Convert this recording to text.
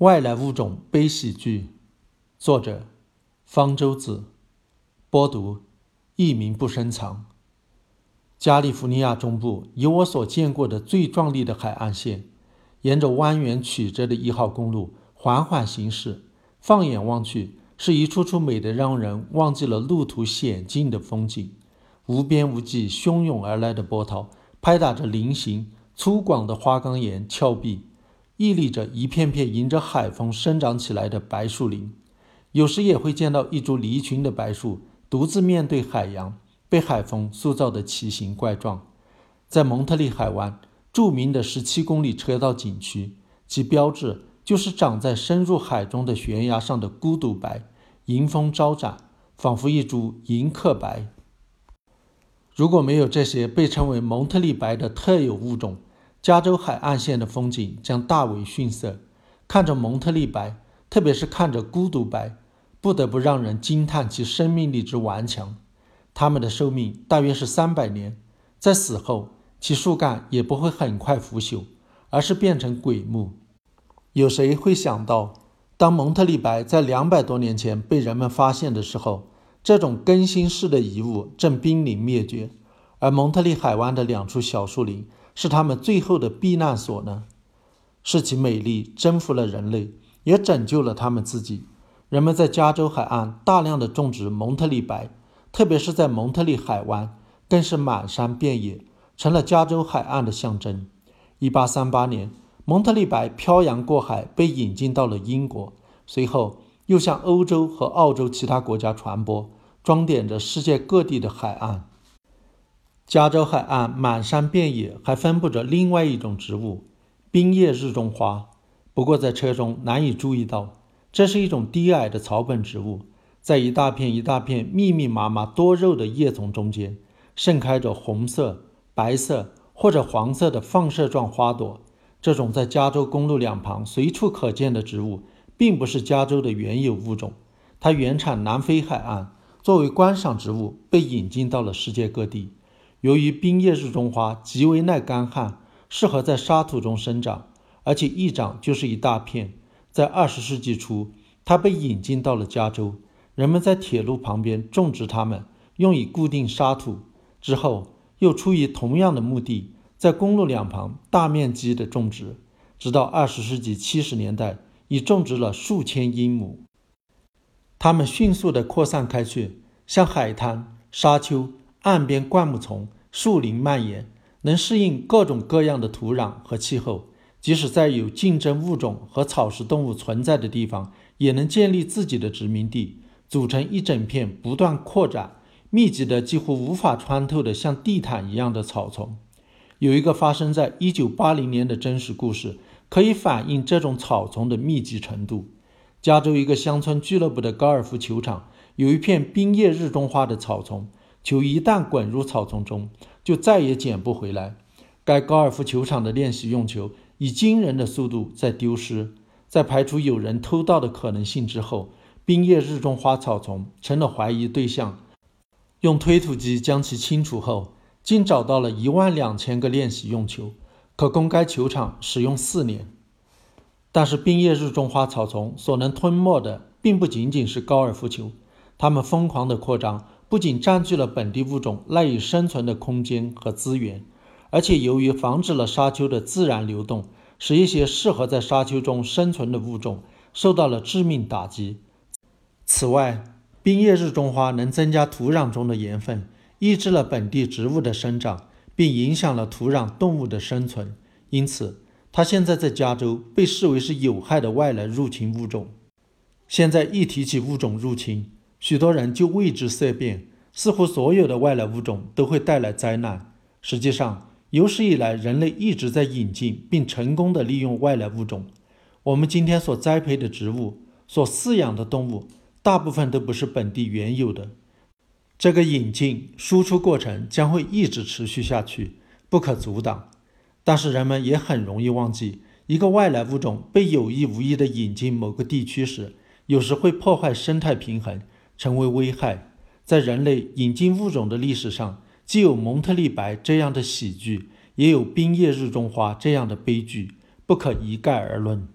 外来物种悲喜剧，作者方舟子，播读一名不深藏。加利福尼亚中部以我所见过的最壮丽的海岸线，沿着蜿蜒曲折的一号公路缓缓行驶，放眼望去，是一处处美得让人忘记了路途险峻的风景。无边无际汹涌而来的波涛，拍打着菱形粗犷的花岗岩峭壁。屹立着一片片迎着海风生长起来的白树林，有时也会见到一株离群的白树独自面对海洋，被海风塑造的奇形怪状。在蒙特利海湾著名的十七公里车道景区，其标志就是长在深入海中的悬崖上的孤独白，迎风招展，仿佛一株迎客白。如果没有这些被称为蒙特利白的特有物种，加州海岸线的风景将大为逊色。看着蒙特利白，特别是看着孤独白，不得不让人惊叹其生命力之顽强。它们的寿命大约是三百年，在死后，其树干也不会很快腐朽，而是变成鬼木。有谁会想到，当蒙特利白在两百多年前被人们发现的时候，这种更新式的遗物正濒临灭绝，而蒙特利海湾的两处小树林。是他们最后的避难所呢？是其美丽征服了人类，也拯救了他们自己。人们在加州海岸大量的种植蒙特利白，特别是在蒙特利海湾，更是满山遍野，成了加州海岸的象征。1838年，蒙特利白漂洋过海被引进到了英国，随后又向欧洲和澳洲其他国家传播，装点着世界各地的海岸。加州海岸满山遍野还分布着另外一种植物——冰叶日中花。不过在车中难以注意到，这是一种低矮的草本植物，在一大片一大片密密麻麻多肉的叶丛中间，盛开着红色、白色或者黄色的放射状花朵。这种在加州公路两旁随处可见的植物，并不是加州的原有物种，它原产南非海岸，作为观赏植物被引进到了世界各地。由于冰叶日中花极为耐干旱，适合在沙土中生长，而且一长就是一大片。在二十世纪初，它被引进到了加州，人们在铁路旁边种植它们，用以固定沙土。之后，又出于同样的目的，在公路两旁大面积的种植，直到二十世纪七十年代，已种植了数千英亩。它们迅速地扩散开去，向海滩、沙丘。岸边灌木丛、树林蔓延，能适应各种各样的土壤和气候。即使在有竞争物种和草食动物存在的地方，也能建立自己的殖民地，组成一整片不断扩展、密集的几乎无法穿透的像地毯一样的草丛。有一个发生在1980年的真实故事，可以反映这种草丛的密集程度。加州一个乡村俱乐部的高尔夫球场有一片冰叶日中花的草丛。球一旦滚入草丛中，就再也捡不回来。该高尔夫球场的练习用球以惊人的速度在丢失。在排除有人偷盗的可能性之后，冰叶日中花草丛成了怀疑对象。用推土机将其清除后，竟找到了一万两千个练习用球，可供该球场使用四年。但是，冰叶日中花草丛所能吞没的，并不仅仅是高尔夫球，它们疯狂的扩张。不仅占据了本地物种赖以生存的空间和资源，而且由于防止了沙丘的自然流动，使一些适合在沙丘中生存的物种受到了致命打击。此外，冰叶日中花能增加土壤中的盐分，抑制了本地植物的生长，并影响了土壤动物的生存。因此，它现在在加州被视为是有害的外来入侵物种。现在一提起物种入侵，许多人就为之色变，似乎所有的外来物种都会带来灾难。实际上，有史以来，人类一直在引进并成功的利用外来物种。我们今天所栽培的植物、所饲养的动物，大部分都不是本地原有的。这个引进输出过程将会一直持续下去，不可阻挡。但是，人们也很容易忘记，一个外来物种被有意无意地引进某个地区时，有时会破坏生态平衡。成为危害，在人类引进物种的历史上，既有蒙特利白这样的喜剧，也有冰夜日中花这样的悲剧，不可一概而论。